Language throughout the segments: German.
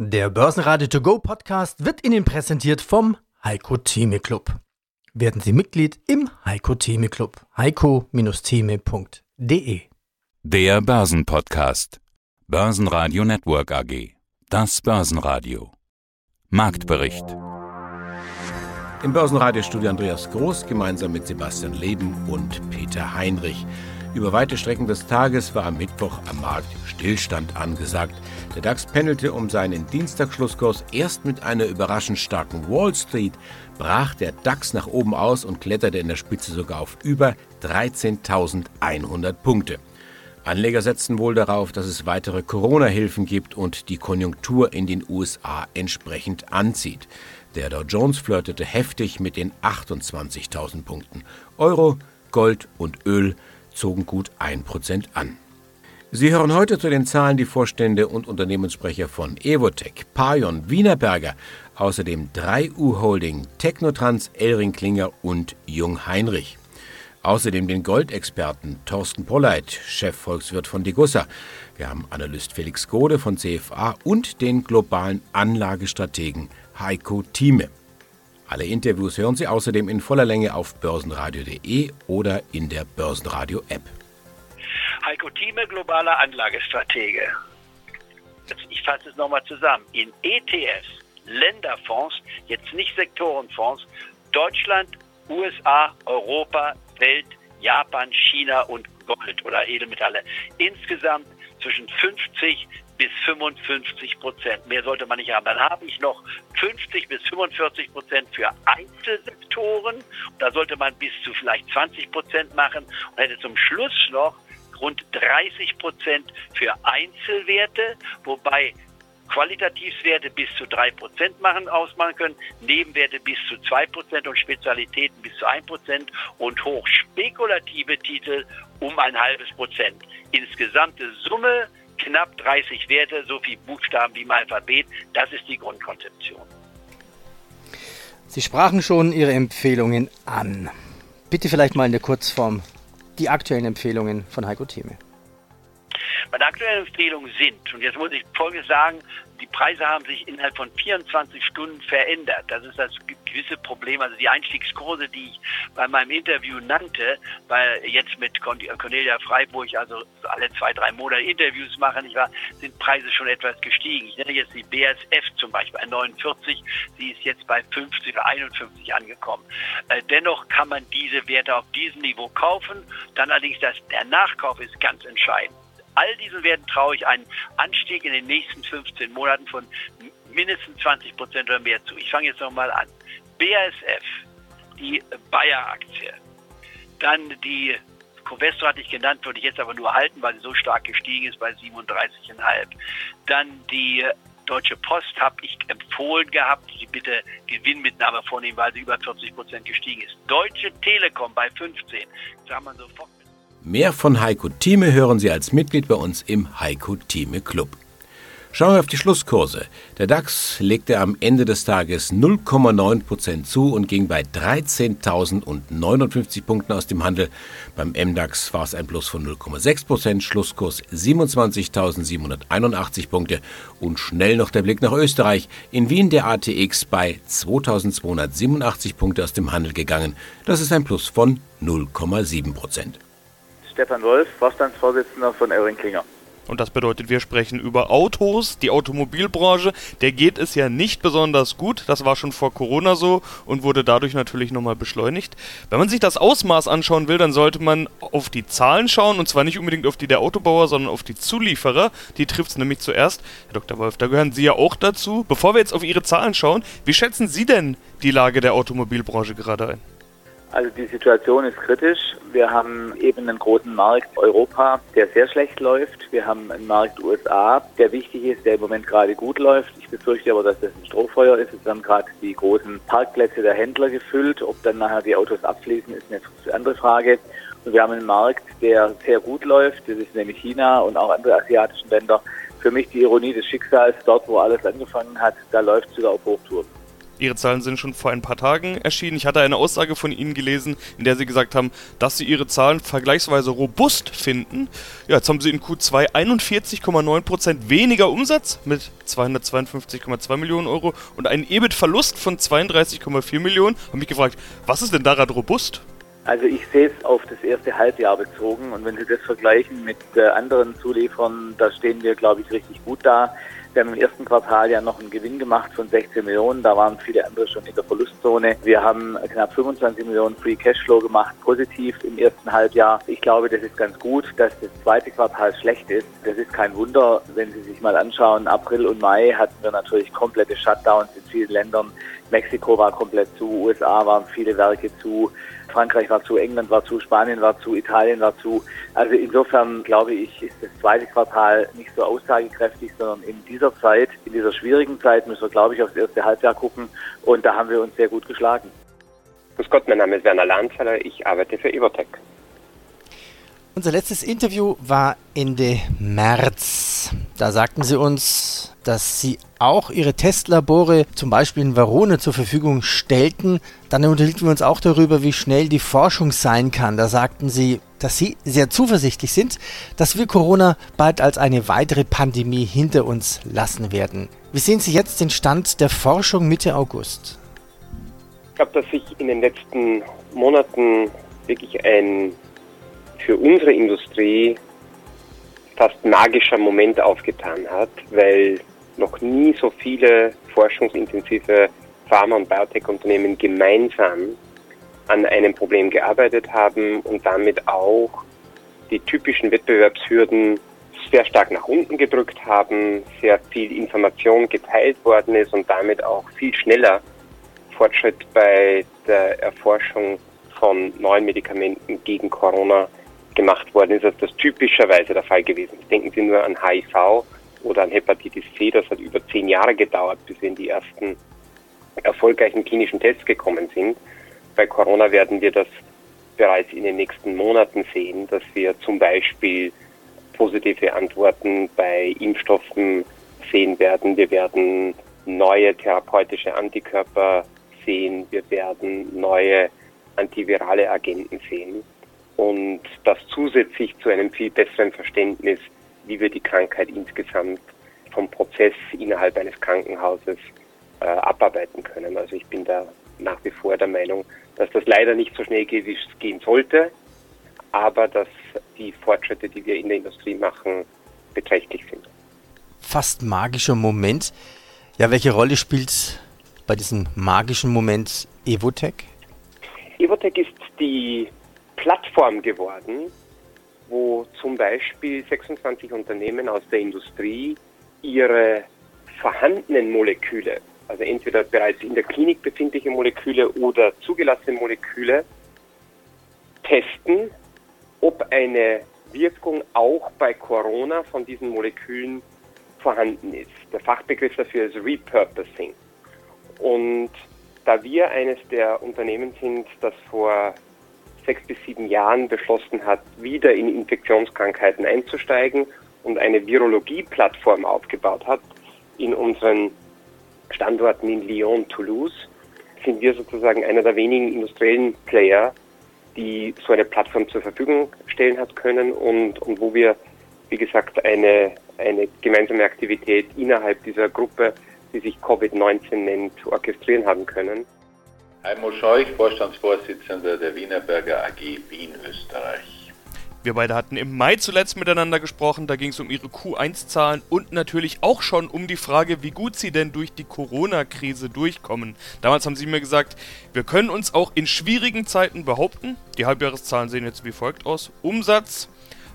Der Börsenradio To Go Podcast wird Ihnen präsentiert vom Heiko Theme Club. Werden Sie Mitglied im Heiko Theme Club. heiko-theme.de Der Börsenpodcast. Börsenradio Network AG. Das Börsenradio. Marktbericht. Im Börsenradiostudio Andreas Groß gemeinsam mit Sebastian Leben und Peter Heinrich. Über weite Strecken des Tages war am Mittwoch am Markt Stillstand angesagt. Der DAX pendelte um seinen Dienstagsschlusskurs erst mit einer überraschend starken Wall Street, brach der DAX nach oben aus und kletterte in der Spitze sogar auf über 13.100 Punkte. Anleger setzten wohl darauf, dass es weitere Corona-Hilfen gibt und die Konjunktur in den USA entsprechend anzieht. Der Dow Jones flirtete heftig mit den 28.000 Punkten. Euro, Gold und Öl zogen gut 1% an. Sie hören heute zu den Zahlen die Vorstände und Unternehmenssprecher von Evotech, Payon, Wienerberger, außerdem 3U Holding, Technotrans, Elring Klinger und Jung Heinrich. Außerdem den Goldexperten Thorsten Polleit, Chefvolkswirt von Degussa. Wir haben Analyst Felix Gode von CFA und den globalen Anlagestrategen Heiko Thieme. Alle Interviews hören Sie außerdem in voller Länge auf börsenradio.de oder in der Börsenradio-App. Heiko Thieme, globaler Anlagestratege. Ich fasse es nochmal zusammen. In ETFs, Länderfonds, jetzt nicht Sektorenfonds, Deutschland, USA, Europa, Welt, Japan, China und Gold oder Edelmetalle. Insgesamt zwischen 50 bis 55 Prozent. Mehr sollte man nicht haben. Dann habe ich noch 50 bis 45 Prozent für Einzelsektoren. Da sollte man bis zu vielleicht 20 Prozent machen und hätte zum Schluss noch rund 30 Prozent für Einzelwerte, wobei Qualitativwerte bis zu 3% machen, ausmachen können, Nebenwerte bis zu 2% und Spezialitäten bis zu 1% und hochspekulative Titel um ein halbes Prozent. Insgesamte Summe knapp 30 Werte, so viel Buchstaben wie im Alphabet. Das ist die Grundkonzeption. Sie sprachen schon Ihre Empfehlungen an. Bitte vielleicht mal in der Kurzform die aktuellen Empfehlungen von Heiko Thieme. Meine aktuellen Empfehlungen sind, und jetzt muss ich Folgendes sagen, die Preise haben sich innerhalb von 24 Stunden verändert. Das ist das gewisse Problem. Also die Einstiegskurse, die ich bei meinem Interview nannte, weil jetzt mit Cornelia Freiburg, also alle zwei, drei Monate Interviews machen, ich war, sind Preise schon etwas gestiegen. Ich nenne jetzt die BSF zum Beispiel bei 49, sie ist jetzt bei 50 oder 51 angekommen. Äh, dennoch kann man diese Werte auf diesem Niveau kaufen. Dann allerdings das, der Nachkauf ist ganz entscheidend all diesen Werten traue ich einen Anstieg in den nächsten 15 Monaten von mindestens 20 Prozent oder mehr zu. Ich fange jetzt nochmal an. BASF, die Bayer-Aktie, dann die Covestro hatte ich genannt, würde ich jetzt aber nur halten, weil sie so stark gestiegen ist bei 37,5. Dann die Deutsche Post habe ich empfohlen gehabt, sie bitte Gewinnmitnahme vornehmen, weil sie über 40 Prozent gestiegen ist. Deutsche Telekom bei 15. Da haben wir sofort Mehr von Heiko Thieme hören Sie als Mitglied bei uns im Heiko Thieme Club. Schauen wir auf die Schlusskurse. Der DAX legte am Ende des Tages 0,9% zu und ging bei 13.059 Punkten aus dem Handel. Beim MDAX war es ein Plus von 0,6% Schlusskurs 27.781 Punkte. Und schnell noch der Blick nach Österreich. In Wien der ATX bei 2.287 Punkte aus dem Handel gegangen. Das ist ein Plus von 0,7 Stefan Wolf, Vorstandsvorsitzender von Elring Klinger. Und das bedeutet, wir sprechen über Autos, die Automobilbranche. Der geht es ja nicht besonders gut. Das war schon vor Corona so und wurde dadurch natürlich nochmal beschleunigt. Wenn man sich das Ausmaß anschauen will, dann sollte man auf die Zahlen schauen und zwar nicht unbedingt auf die der Autobauer, sondern auf die Zulieferer. Die trifft es nämlich zuerst. Herr Dr. Wolf, da gehören Sie ja auch dazu. Bevor wir jetzt auf Ihre Zahlen schauen, wie schätzen Sie denn die Lage der Automobilbranche gerade ein? Also die Situation ist kritisch. Wir haben eben einen großen Markt Europa, der sehr schlecht läuft. Wir haben einen Markt USA, der wichtig ist, der im Moment gerade gut läuft. Ich befürchte aber, dass das ein Strohfeuer ist. Es haben gerade die großen Parkplätze der Händler gefüllt. Ob dann nachher die Autos abfließen, ist eine andere Frage. Und wir haben einen Markt, der sehr gut läuft. Das ist nämlich China und auch andere asiatische Länder. Für mich die Ironie des Schicksals, dort wo alles angefangen hat, da läuft es sogar auf Hochtouren. Ihre Zahlen sind schon vor ein paar Tagen erschienen. Ich hatte eine Aussage von Ihnen gelesen, in der Sie gesagt haben, dass Sie Ihre Zahlen vergleichsweise robust finden. Ja, jetzt haben Sie in Q2 41,9% weniger Umsatz mit 252,2 Millionen Euro und einen EBIT-Verlust von 32,4 Millionen. Ich habe mich gefragt, was ist denn daran robust? Also ich sehe es auf das erste Halbjahr bezogen und wenn Sie das vergleichen mit äh, anderen Zulieferern, da stehen wir, glaube ich, richtig gut da. Wir haben im ersten Quartal ja noch einen Gewinn gemacht von 16 Millionen. Da waren viele andere schon in der Verlustzone. Wir haben knapp 25 Millionen Free Cashflow gemacht, positiv im ersten Halbjahr. Ich glaube, das ist ganz gut. Dass das zweite Quartal schlecht ist, das ist kein Wunder. Wenn Sie sich mal anschauen, April und Mai hatten wir natürlich komplette Shutdowns in vielen Ländern. Mexiko war komplett zu, USA waren viele Werke zu. Frankreich war zu, England war zu, Spanien war zu, Italien war zu. Also insofern glaube ich, ist das zweite Quartal nicht so aussagekräftig, sondern in dieser Zeit, in dieser schwierigen Zeit müssen wir, glaube ich, aufs erste Halbjahr gucken und da haben wir uns sehr gut geschlagen. Grüß Gott, mein Name ist Werner Lahnzeller, ich arbeite für Evotech. Unser letztes Interview war Ende März. Da sagten Sie uns, dass Sie auch Ihre Testlabore zum Beispiel in Verona zur Verfügung stellten. Dann unterhielten wir uns auch darüber, wie schnell die Forschung sein kann. Da sagten Sie, dass Sie sehr zuversichtlich sind, dass wir Corona bald als eine weitere Pandemie hinter uns lassen werden. Wie sehen Sie jetzt den Stand der Forschung Mitte August? Ich glaube, dass sich in den letzten Monaten wirklich ein für unsere Industrie fast magischer Moment aufgetan hat, weil noch nie so viele forschungsintensive Pharma- und Biotech-Unternehmen gemeinsam an einem Problem gearbeitet haben und damit auch die typischen Wettbewerbshürden sehr stark nach unten gedrückt haben, sehr viel Information geteilt worden ist und damit auch viel schneller Fortschritt bei der Erforschung von neuen Medikamenten gegen Corona gemacht worden ist, als das typischerweise der Fall gewesen ist. Denken Sie nur an HIV oder an Hepatitis C, das hat über zehn Jahre gedauert, bis wir in die ersten erfolgreichen klinischen Tests gekommen sind. Bei Corona werden wir das bereits in den nächsten Monaten sehen, dass wir zum Beispiel positive Antworten bei Impfstoffen sehen werden. Wir werden neue therapeutische Antikörper sehen. Wir werden neue antivirale Agenten sehen und das zusätzlich zu einem viel besseren Verständnis, wie wir die Krankheit insgesamt vom Prozess innerhalb eines Krankenhauses äh, abarbeiten können. Also ich bin da nach wie vor der Meinung, dass das leider nicht so schnell geht, wie es gehen sollte, aber dass die Fortschritte, die wir in der Industrie machen, beträchtlich sind. Fast magischer Moment. Ja, welche Rolle spielt bei diesem magischen Moment Evotech? Evotech ist die Plattform geworden, wo zum Beispiel 26 Unternehmen aus der Industrie ihre vorhandenen Moleküle, also entweder bereits in der Klinik befindliche Moleküle oder zugelassene Moleküle, testen, ob eine Wirkung auch bei Corona von diesen Molekülen vorhanden ist. Der Fachbegriff dafür ist Repurposing. Und da wir eines der Unternehmen sind, das vor sechs bis sieben Jahren beschlossen hat, wieder in Infektionskrankheiten einzusteigen und eine Virologie-Plattform aufgebaut hat in unseren Standorten in Lyon, Toulouse, sind wir sozusagen einer der wenigen industriellen Player, die so eine Plattform zur Verfügung stellen hat können und, und wo wir, wie gesagt, eine, eine gemeinsame Aktivität innerhalb dieser Gruppe, die sich Covid-19 nennt, orchestrieren haben können. Heimo Scheuch, Vorstandsvorsitzender der Wienerberger AG Wien, Österreich. Wir beide hatten im Mai zuletzt miteinander gesprochen, da ging es um ihre Q1-Zahlen und natürlich auch schon um die Frage, wie gut sie denn durch die Corona-Krise durchkommen. Damals haben sie mir gesagt, wir können uns auch in schwierigen Zeiten behaupten. Die Halbjahreszahlen sehen jetzt wie folgt aus. Umsatz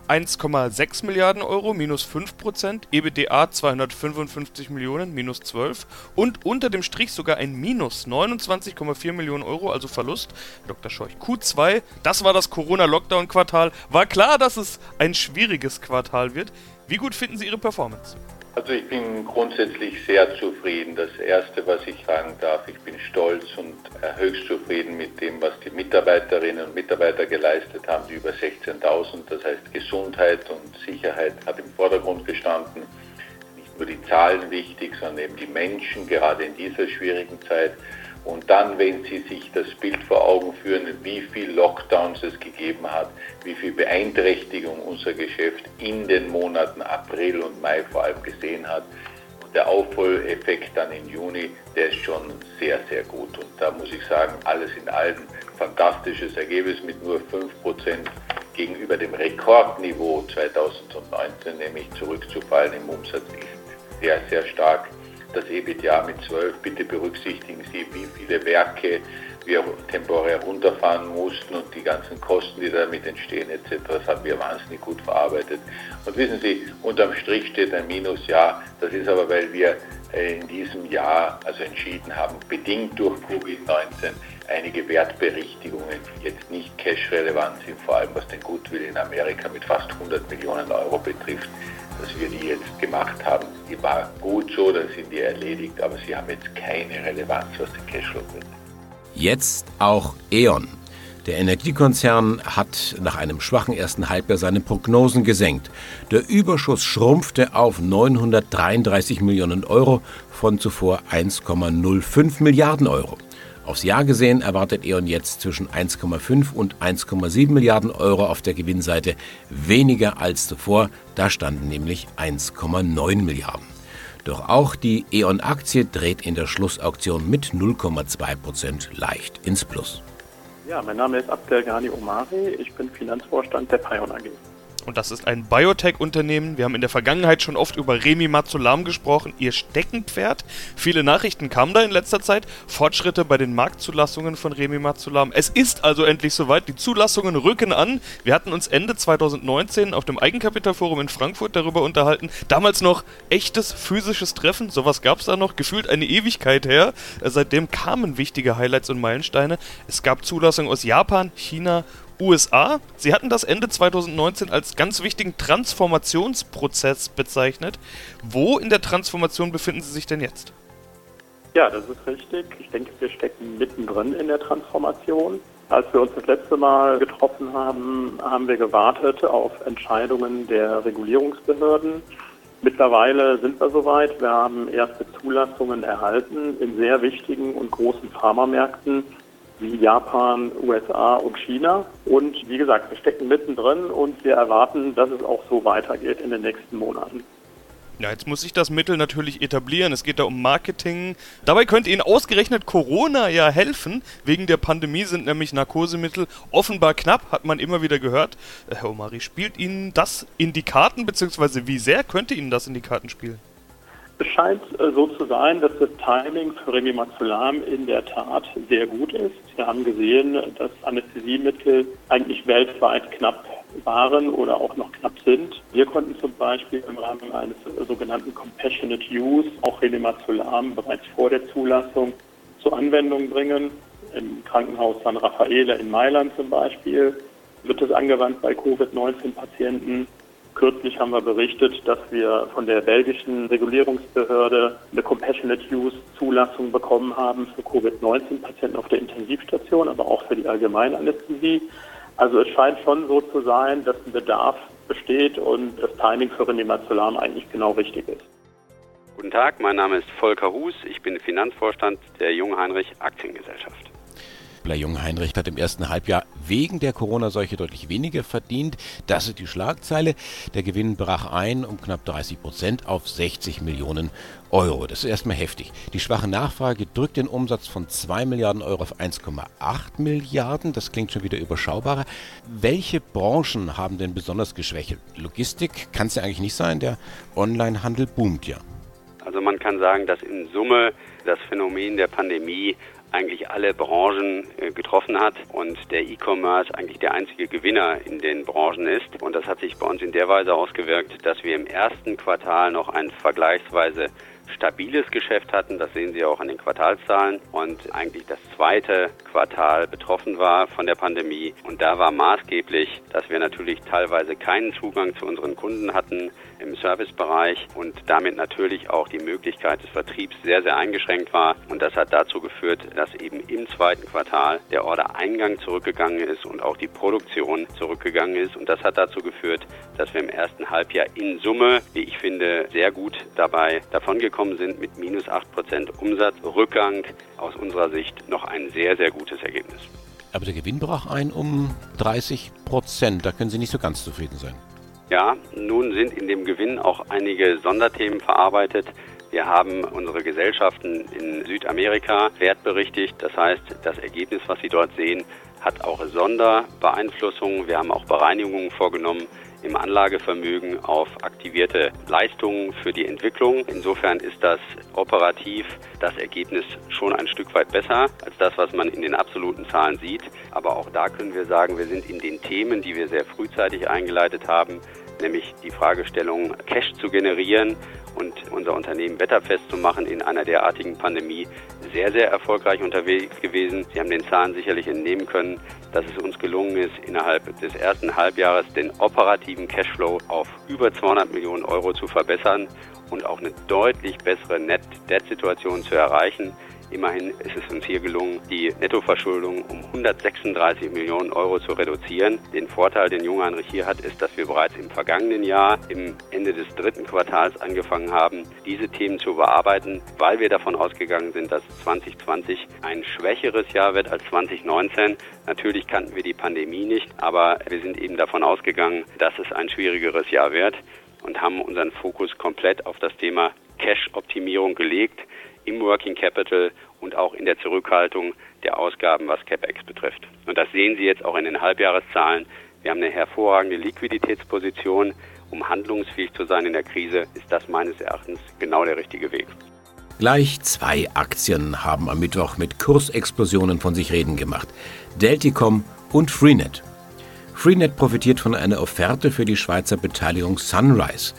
1,6 Milliarden Euro, minus 5%, EBITDA 255 Millionen, minus 12 und unter dem Strich sogar ein Minus 29,4 Millionen Euro, also Verlust. Dr. Scheuch, Q2, das war das Corona-Lockdown-Quartal. War klar, dass es ein schwieriges Quartal wird. Wie gut finden Sie Ihre Performance? Also ich bin grundsätzlich sehr zufrieden. Das Erste, was ich sagen darf, ich bin stolz und höchst zufrieden mit dem, was die Mitarbeiterinnen und Mitarbeiter geleistet haben, die über 16.000. Das heißt, Gesundheit und Sicherheit hat im Vordergrund gestanden. Ich nur die Zahlen wichtig, sondern eben die Menschen, gerade in dieser schwierigen Zeit. Und dann, wenn Sie sich das Bild vor Augen führen, wie viel Lockdowns es gegeben hat, wie viel Beeinträchtigung unser Geschäft in den Monaten April und Mai vor allem gesehen hat, der Aufholeffekt dann im Juni, der ist schon sehr, sehr gut. Und da muss ich sagen, alles in allem fantastisches Ergebnis mit nur 5% gegenüber dem Rekordniveau 2019, nämlich zurückzufallen im Umsatz, ist sehr, sehr stark. Das EBITDA mit 12, bitte berücksichtigen Sie, wie viele Werke wir temporär runterfahren mussten und die ganzen Kosten, die damit entstehen etc., das haben wir wahnsinnig gut verarbeitet. Und wissen Sie, unterm Strich steht ein Minus, ja, das ist aber, weil wir äh, in diesem Jahr also entschieden haben, bedingt durch Covid-19 einige Wertberichtigungen, die jetzt nicht cash-relevant sind, vor allem was den Goodwill in Amerika mit fast 100 Millionen Euro betrifft, dass wir die jetzt gemacht haben. Die war gut so, dann sind die erledigt, aber sie haben jetzt keine Relevanz, was den Cashflow betrifft. Jetzt auch E.ON. Der Energiekonzern hat nach einem schwachen ersten Halbjahr seine Prognosen gesenkt. Der Überschuss schrumpfte auf 933 Millionen Euro von zuvor 1,05 Milliarden Euro. Aufs Jahr gesehen erwartet E.ON jetzt zwischen 1,5 und 1,7 Milliarden Euro auf der Gewinnseite, weniger als zuvor, da standen nämlich 1,9 Milliarden. Doch auch die E.ON-Aktie dreht in der Schlussauktion mit 0,2 Prozent leicht ins Plus. Ja, mein Name ist Abdelghani Omari. Ich bin Finanzvorstand der Pion AG. Und das ist ein Biotech-Unternehmen. Wir haben in der Vergangenheit schon oft über Remi Matsulam gesprochen, ihr Steckenpferd. Viele Nachrichten kamen da in letzter Zeit. Fortschritte bei den Marktzulassungen von Remi Matsulam. Es ist also endlich soweit. Die Zulassungen rücken an. Wir hatten uns Ende 2019 auf dem Eigenkapitalforum in Frankfurt darüber unterhalten. Damals noch echtes physisches Treffen. Sowas gab es da noch. Gefühlt eine Ewigkeit her. Seitdem kamen wichtige Highlights und Meilensteine. Es gab Zulassungen aus Japan, China USA. Sie hatten das Ende 2019 als ganz wichtigen Transformationsprozess bezeichnet. Wo in der Transformation befinden Sie sich denn jetzt? Ja, das ist richtig. Ich denke, wir stecken mittendrin in der Transformation. Als wir uns das letzte Mal getroffen haben, haben wir gewartet auf Entscheidungen der Regulierungsbehörden. Mittlerweile sind wir soweit. Wir haben erste Zulassungen erhalten in sehr wichtigen und großen Pharmamärkten wie Japan, USA und China. Und wie gesagt, wir stecken mittendrin und wir erwarten, dass es auch so weitergeht in den nächsten Monaten. Ja, jetzt muss sich das Mittel natürlich etablieren. Es geht da um Marketing. Dabei könnte Ihnen ausgerechnet Corona ja helfen. Wegen der Pandemie sind nämlich Narkosemittel offenbar knapp, hat man immer wieder gehört. Äh, Herr Omari, spielt Ihnen das in die Karten, beziehungsweise wie sehr könnte Ihnen das in die Karten spielen? Es scheint äh, so zu sein, dass das Timing für Remimazolam in der Tat sehr gut ist. Wir haben gesehen, dass Anästhesiemittel eigentlich weltweit knapp waren oder auch noch knapp sind. Wir konnten zum Beispiel im Rahmen eines sogenannten Compassionate Use auch Remimazolam bereits vor der Zulassung zur Anwendung bringen. Im Krankenhaus San Raffaele in Mailand zum Beispiel wird es angewandt bei Covid-19-Patienten. Kürzlich haben wir berichtet, dass wir von der belgischen Regulierungsbehörde eine Compassionate Use Zulassung bekommen haben für Covid-19-Patienten auf der Intensivstation, aber auch für die Allgemeinanästhesie. Also es scheint schon so zu sein, dass ein Bedarf besteht und das Timing für Renimazolam eigentlich genau richtig ist. Guten Tag, mein Name ist Volker Hus, ich bin Finanzvorstand der Jungheinrich Aktiengesellschaft. Bler Jungheinrich hat im ersten Halbjahr wegen der Corona-Seuche deutlich weniger verdient. Das ist die Schlagzeile. Der Gewinn brach ein um knapp 30 Prozent auf 60 Millionen Euro. Das ist erstmal heftig. Die schwache Nachfrage drückt den Umsatz von 2 Milliarden Euro auf 1,8 Milliarden. Das klingt schon wieder überschaubarer. Welche Branchen haben denn besonders geschwächelt? Logistik kann es ja eigentlich nicht sein. Der Onlinehandel boomt ja. Also man kann sagen, dass in Summe das Phänomen der Pandemie eigentlich alle Branchen äh, getroffen hat und der E-Commerce eigentlich der einzige Gewinner in den Branchen ist. Und das hat sich bei uns in der Weise ausgewirkt, dass wir im ersten Quartal noch ein vergleichsweise stabiles Geschäft hatten. Das sehen Sie auch an den Quartalszahlen. Und eigentlich das zweite Quartal betroffen war von der Pandemie. Und da war maßgeblich, dass wir natürlich teilweise keinen Zugang zu unseren Kunden hatten im Servicebereich und damit natürlich auch die Möglichkeit des Vertriebs sehr, sehr eingeschränkt war. Und das hat dazu geführt, dass eben im zweiten Quartal der Ordereingang zurückgegangen ist und auch die Produktion zurückgegangen ist. Und das hat dazu geführt, dass wir im ersten Halbjahr in Summe, wie ich finde, sehr gut dabei davongekommen sind mit minus 8% Umsatzrückgang. Aus unserer Sicht noch ein sehr, sehr gutes Ergebnis. Aber der Gewinn brach ein um 30 Prozent. Da können Sie nicht so ganz zufrieden sein. Ja, nun sind in dem Gewinn auch einige Sonderthemen verarbeitet. Wir haben unsere Gesellschaften in Südamerika wertberichtigt. Das heißt, das Ergebnis, was Sie dort sehen, hat auch Sonderbeeinflussungen. Wir haben auch Bereinigungen vorgenommen im Anlagevermögen auf aktivierte Leistungen für die Entwicklung. Insofern ist das operativ das Ergebnis schon ein Stück weit besser als das, was man in den absoluten Zahlen sieht. Aber auch da können wir sagen, wir sind in den Themen, die wir sehr frühzeitig eingeleitet haben, nämlich die Fragestellung Cash zu generieren und unser Unternehmen wetterfest zu machen in einer derartigen Pandemie, sehr, sehr erfolgreich unterwegs gewesen. Sie haben den Zahlen sicherlich entnehmen können, dass es uns gelungen ist, innerhalb des ersten Halbjahres den operativen Cashflow auf über 200 Millionen Euro zu verbessern und auch eine deutlich bessere Net-Debt-Situation zu erreichen. Immerhin ist es uns hier gelungen, die Nettoverschuldung um 136 Millionen Euro zu reduzieren. Den Vorteil, den Junge Heinrich hier hat, ist, dass wir bereits im vergangenen Jahr, im Ende des dritten Quartals angefangen haben, diese Themen zu bearbeiten, weil wir davon ausgegangen sind, dass 2020 ein schwächeres Jahr wird als 2019. Natürlich kannten wir die Pandemie nicht, aber wir sind eben davon ausgegangen, dass es ein schwierigeres Jahr wird und haben unseren Fokus komplett auf das Thema Cash-Optimierung gelegt im Working Capital und auch in der Zurückhaltung der Ausgaben, was CapEx betrifft. Und das sehen Sie jetzt auch in den Halbjahreszahlen. Wir haben eine hervorragende Liquiditätsposition. Um handlungsfähig zu sein in der Krise, ist das meines Erachtens genau der richtige Weg. Gleich zwei Aktien haben am Mittwoch mit Kursexplosionen von sich reden gemacht. Delticom und Freenet. Freenet profitiert von einer Offerte für die Schweizer Beteiligung Sunrise.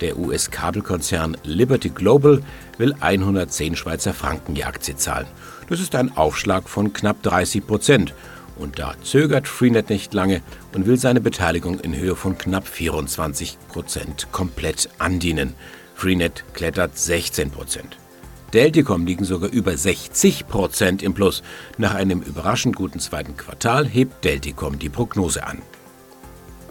Der US-Kabelkonzern Liberty Global will 110 Schweizer Franken die Aktie zahlen. Das ist ein Aufschlag von knapp 30 Prozent. Und da zögert Freenet nicht lange und will seine Beteiligung in Höhe von knapp 24 Prozent komplett andienen. Freenet klettert 16 Prozent. Delticom liegen sogar über 60 Prozent im Plus. Nach einem überraschend guten zweiten Quartal hebt Delticom die Prognose an.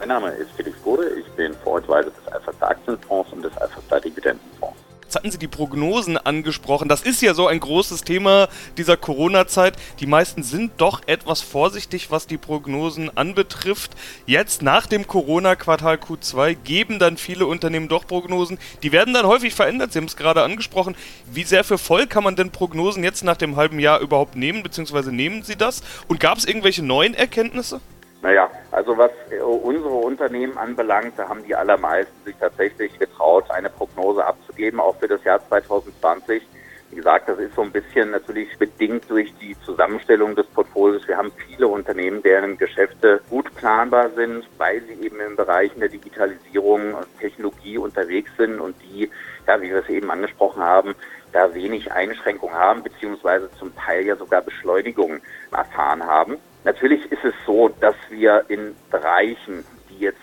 Mein Name ist Felix Bode, ich bin Vorortweise des Alpha Aktienfonds und des Alpha Dividendenfonds. Jetzt hatten Sie die Prognosen angesprochen. Das ist ja so ein großes Thema dieser Corona-Zeit. Die meisten sind doch etwas vorsichtig, was die Prognosen anbetrifft. Jetzt nach dem Corona-Quartal Q2 geben dann viele Unternehmen doch Prognosen. Die werden dann häufig verändert. Sie haben es gerade angesprochen. Wie sehr für voll kann man denn Prognosen jetzt nach dem halben Jahr überhaupt nehmen, beziehungsweise nehmen Sie das? Und gab es irgendwelche neuen Erkenntnisse? Naja, also was äh, unsere Unternehmen anbelangt, da haben die allermeisten sich tatsächlich getraut, eine Prognose abzugeben, auch für das Jahr 2020. Wie gesagt, das ist so ein bisschen natürlich bedingt durch die Zusammenstellung des Portfolios. Wir haben viele Unternehmen, deren Geschäfte gut planbar sind, weil sie eben in Bereichen der Digitalisierung und Technologie unterwegs sind und die, ja, wie wir es eben angesprochen haben, da wenig Einschränkungen haben, beziehungsweise zum Teil ja sogar Beschleunigungen erfahren haben. Natürlich ist es so, dass wir in Bereichen, die jetzt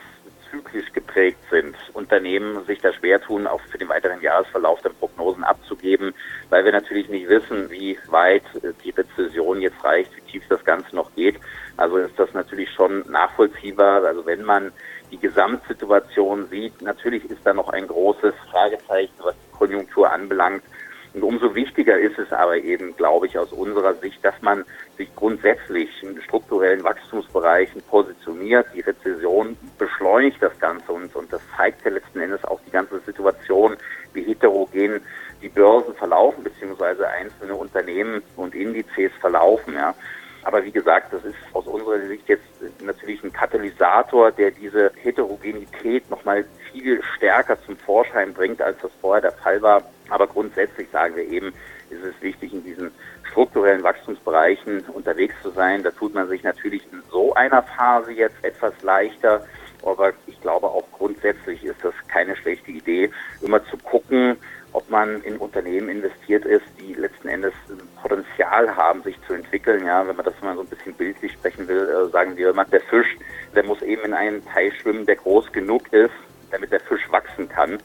zyklisch geprägt sind, Unternehmen sich da schwer tun, auch für den weiteren Jahresverlauf dann Prognosen abzugeben, weil wir natürlich nicht wissen, wie weit die Rezession jetzt reicht, wie tief das Ganze noch geht. Also ist das natürlich schon nachvollziehbar. Also wenn man die Gesamtsituation sieht, natürlich ist da noch ein großes Fragezeichen, was die Konjunktur anbelangt. Und umso wichtiger ist es aber eben, glaube ich, aus unserer Sicht, dass man sich grundsätzlich in strukturellen Wachstumsbereichen positioniert. Die Rezession beschleunigt das Ganze und, und das zeigt ja letzten Endes auch die ganze Situation, wie heterogen die Börsen verlaufen, beziehungsweise einzelne Unternehmen und Indizes verlaufen. Ja. Aber wie gesagt, das ist aus unserer Sicht jetzt natürlich ein Katalysator, der diese Heterogenität nochmal viel stärker zum Vorschein bringt, als das vorher der Fall war. Aber grundsätzlich sagen wir eben, ist es wichtig, in diesen strukturellen Wachstumsbereichen unterwegs zu sein. Da tut man sich natürlich in so einer Phase jetzt etwas leichter. Aber ich glaube auch grundsätzlich ist das keine schlechte Idee, immer zu gucken, ob man in Unternehmen investiert ist, die letzten Endes Potenzial haben, sich zu entwickeln. Ja, wenn man das mal so ein bisschen bildlich sprechen will, äh, sagen wir immer, der Fisch, der muss eben in einem Teich schwimmen, der groß genug ist, damit der Fisch wachsen kann.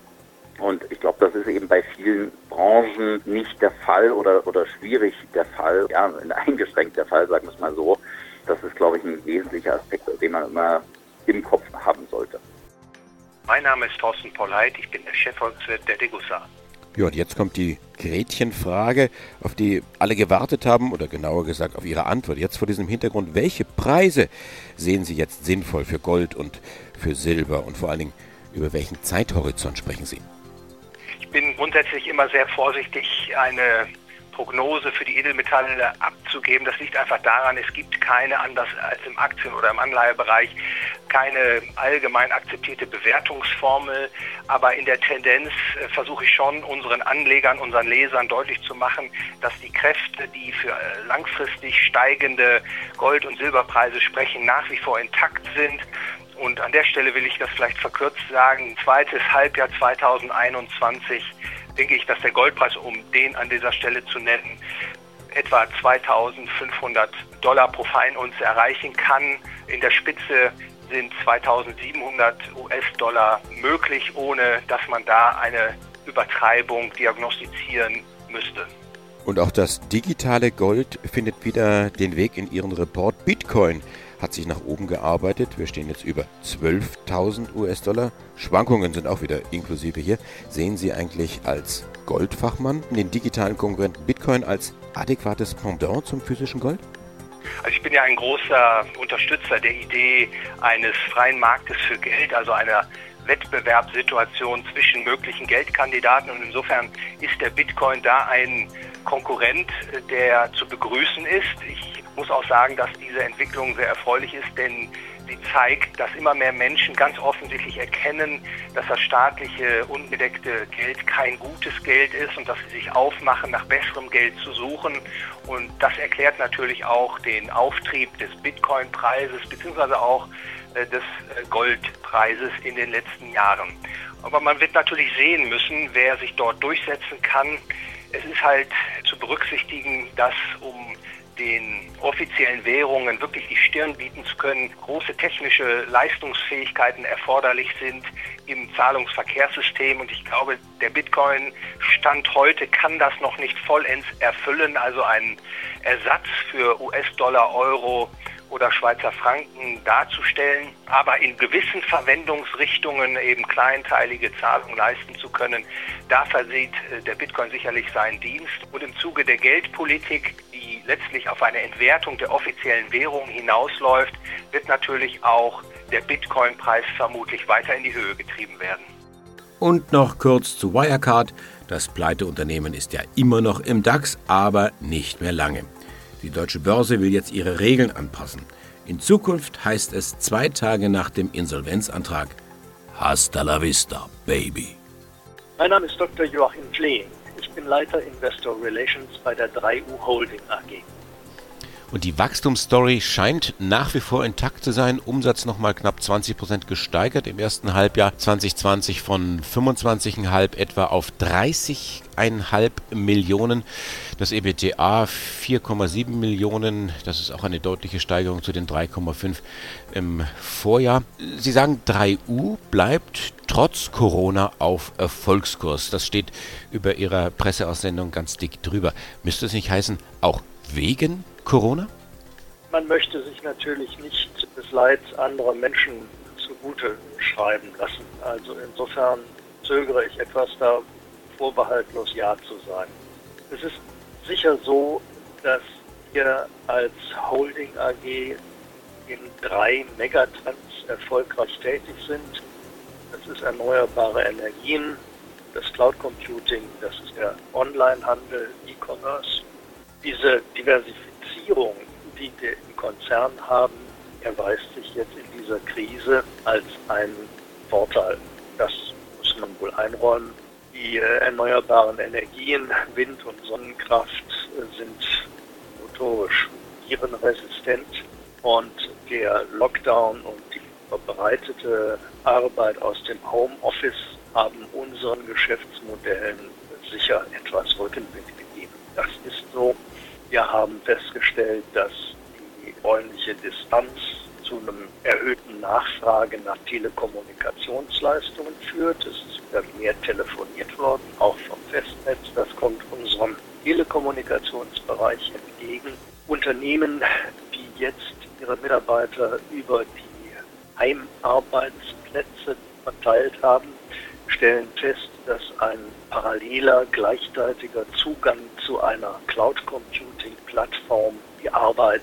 Und ich glaube, das ist eben bei vielen Branchen nicht der Fall oder, oder schwierig der Fall, ja, eingeschränkt der Fall, sagen wir es mal so. Das ist, glaube ich, ein wesentlicher Aspekt, den man immer im Kopf haben sollte. Mein Name ist Thorsten Polleit, ich bin der Chefvolkswirt der Degussa. Ja, und jetzt kommt die Gretchenfrage, auf die alle gewartet haben, oder genauer gesagt auf Ihre Antwort. Jetzt vor diesem Hintergrund, welche Preise sehen Sie jetzt sinnvoll für Gold und für Silber und vor allen Dingen über welchen Zeithorizont sprechen Sie? Ich bin grundsätzlich immer sehr vorsichtig, eine Prognose für die Edelmetalle abzugeben. Das liegt einfach daran, es gibt keine, anders als im Aktien- oder im Anleihebereich, keine allgemein akzeptierte Bewertungsformel. Aber in der Tendenz äh, versuche ich schon unseren Anlegern, unseren Lesern deutlich zu machen, dass die Kräfte, die für äh, langfristig steigende Gold- und Silberpreise sprechen, nach wie vor intakt sind. Und an der Stelle will ich das vielleicht verkürzt sagen. Zweites Halbjahr 2021 denke ich, dass der Goldpreis, um den an dieser Stelle zu nennen, etwa 2500 Dollar pro Feinunze erreichen kann. In der Spitze sind 2700 US-Dollar möglich, ohne dass man da eine Übertreibung diagnostizieren müsste. Und auch das digitale Gold findet wieder den Weg in Ihren Report. Bitcoin hat sich nach oben gearbeitet. Wir stehen jetzt über 12.000 US-Dollar. Schwankungen sind auch wieder inklusive hier. Sehen Sie eigentlich als Goldfachmann den digitalen Konkurrenten Bitcoin als adäquates Pendant zum physischen Gold? Also ich bin ja ein großer Unterstützer der Idee eines freien Marktes für Geld, also einer Wettbewerbssituation zwischen möglichen Geldkandidaten und insofern ist der Bitcoin da ein Konkurrent, der zu begrüßen ist. Ich muss auch sagen, dass diese Entwicklung sehr erfreulich ist, denn sie zeigt, dass immer mehr Menschen ganz offensichtlich erkennen, dass das staatliche ungedeckte Geld kein gutes Geld ist und dass sie sich aufmachen, nach besserem Geld zu suchen. Und das erklärt natürlich auch den Auftrieb des Bitcoin-Preises beziehungsweise auch äh, des äh, Goldpreises in den letzten Jahren. Aber man wird natürlich sehen müssen, wer sich dort durchsetzen kann. Es ist halt zu berücksichtigen, dass um den offiziellen Währungen wirklich die Stirn bieten zu können, große technische Leistungsfähigkeiten erforderlich sind im Zahlungsverkehrssystem. Und ich glaube, der Bitcoin-Stand heute kann das noch nicht vollends erfüllen, also einen Ersatz für US-Dollar, Euro oder Schweizer Franken darzustellen, aber in gewissen Verwendungsrichtungen eben kleinteilige Zahlungen leisten zu können, da versieht äh, der Bitcoin sicherlich seinen Dienst. Und im Zuge der Geldpolitik, die letztlich auf eine Entwertung der offiziellen Währung hinausläuft, wird natürlich auch der Bitcoin-Preis vermutlich weiter in die Höhe getrieben werden. Und noch kurz zu Wirecard. Das Pleiteunternehmen ist ja immer noch im DAX, aber nicht mehr lange. Die deutsche Börse will jetzt ihre Regeln anpassen. In Zukunft heißt es zwei Tage nach dem Insolvenzantrag Hasta la vista, Baby. Mein Name ist Dr. Joachim Klee. Ich bin Leiter Investor Relations bei der 3U Holding AG. Und die Wachstumsstory scheint nach wie vor intakt zu sein. Umsatz nochmal knapp 20 Prozent gesteigert im ersten Halbjahr 2020 von 25,5 etwa auf 30,5 Millionen. Das EBTA 4,7 Millionen. Das ist auch eine deutliche Steigerung zu den 3,5 im Vorjahr. Sie sagen, 3U bleibt trotz Corona auf Erfolgskurs. Das steht über Ihrer Presseaussendung ganz dick drüber. Müsste es nicht heißen, auch wegen Corona? Man möchte sich natürlich nicht des Leids anderer Menschen zugute schreiben lassen. Also insofern zögere ich etwas da vorbehaltlos Ja zu sagen. Es ist sicher so, dass wir als Holding AG in drei Megatrends erfolgreich tätig sind. Das ist erneuerbare Energien, das Cloud Computing, das ist der Onlinehandel, E-Commerce. Diese Diversifizierung Finanzierung, die wir im Konzern haben, erweist sich jetzt in dieser Krise als ein Vorteil. Das muss man wohl einräumen. Die äh, erneuerbaren Energien, Wind- und Sonnenkraft, äh, sind notorisch virenresistent und der Lockdown und die verbreitete Arbeit aus dem Homeoffice haben unseren Geschäftsmodellen sicher etwas Rückenwind gegeben. Das ist so. Wir haben festgestellt, dass die räumliche Distanz zu einem erhöhten Nachfrage nach Telekommunikationsleistungen führt. Es ist wieder mehr telefoniert worden, auch vom Festnetz. Das kommt unserem Telekommunikationsbereich entgegen. Unternehmen, die jetzt ihre Mitarbeiter über die Heimarbeitsplätze verteilt haben, stellen fest, dass ein paralleler, gleichzeitiger Zugang zu einer Cloud Computing Plattform die Arbeit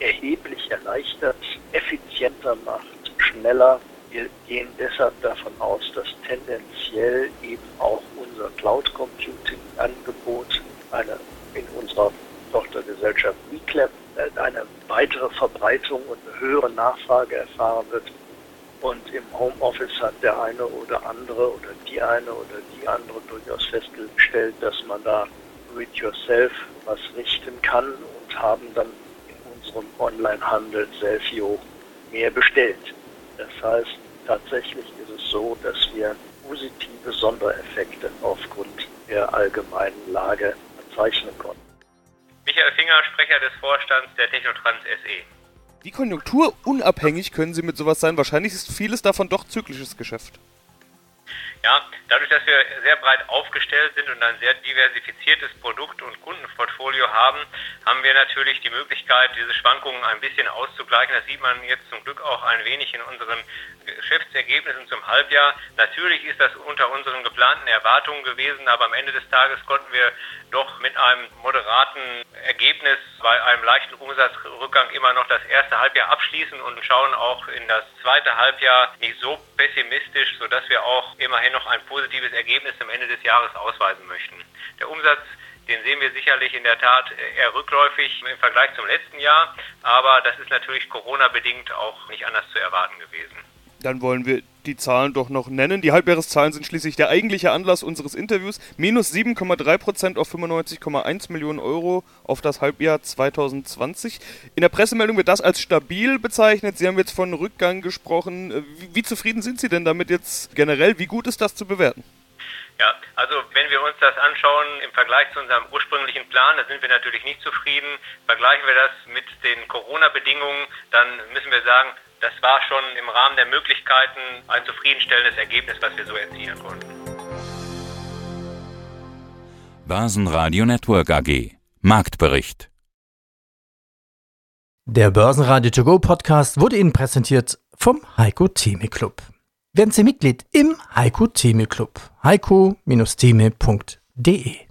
erheblich erleichtert, effizienter macht, schneller. Wir gehen deshalb davon aus, dass tendenziell eben auch unser Cloud Computing Angebot eine in unserer Tochtergesellschaft WeClap äh, eine weitere Verbreitung und eine höhere Nachfrage erfahren wird. Und im Homeoffice hat der eine oder andere oder die eine oder die andere durchaus festgestellt, dass man da do-it-yourself was richten kann und haben dann unserem Onlinehandel Selfio mehr bestellt. Das heißt, tatsächlich ist es so, dass wir positive Sondereffekte aufgrund der allgemeinen Lage verzeichnen konnten. Michael Finger, Sprecher des Vorstands der Technotrans SE. Wie konjunkturunabhängig können Sie mit sowas sein? Wahrscheinlich ist vieles davon doch zyklisches Geschäft. Ja, dadurch, dass wir sehr breit aufgestellt sind und ein sehr diversifiziertes Produkt- und Kundenportfolio haben, haben wir natürlich die Möglichkeit, diese Schwankungen ein bisschen auszugleichen. Das sieht man jetzt zum Glück auch ein wenig in unseren Geschäftsergebnissen zum Halbjahr. Natürlich ist das unter unseren geplanten Erwartungen gewesen, aber am Ende des Tages konnten wir doch mit einem moderaten Ergebnis bei einem leichten Umsatzrückgang immer noch das erste Halbjahr abschließen und schauen auch in das zweite Halbjahr nicht so pessimistisch, sodass wir auch immerhin noch ein positives Ergebnis am Ende des Jahres ausweisen möchten. Der Umsatz den sehen wir sicherlich in der Tat eher rückläufig im Vergleich zum letzten Jahr, aber das ist natürlich Corona-bedingt auch nicht anders zu erwarten gewesen. Dann wollen wir die Zahlen doch noch nennen. Die Halbjahreszahlen sind schließlich der eigentliche Anlass unseres Interviews. Minus 7,3% auf 95,1 Millionen Euro auf das Halbjahr 2020. In der Pressemeldung wird das als stabil bezeichnet. Sie haben jetzt von Rückgang gesprochen. Wie, wie zufrieden sind Sie denn damit jetzt generell? Wie gut ist das zu bewerten? Ja, also wenn wir uns das anschauen im Vergleich zu unserem ursprünglichen Plan, da sind wir natürlich nicht zufrieden. Vergleichen wir das mit den Corona-Bedingungen, dann müssen wir sagen, das war schon im Rahmen der Möglichkeiten ein zufriedenstellendes Ergebnis, was wir so erzielen konnten. Börsenradio Network AG Marktbericht Der Börsenradio To Go Podcast wurde Ihnen präsentiert vom Heiko Theme Club. Werden Sie Mitglied im Heiko Theme Club. heiko-theme.de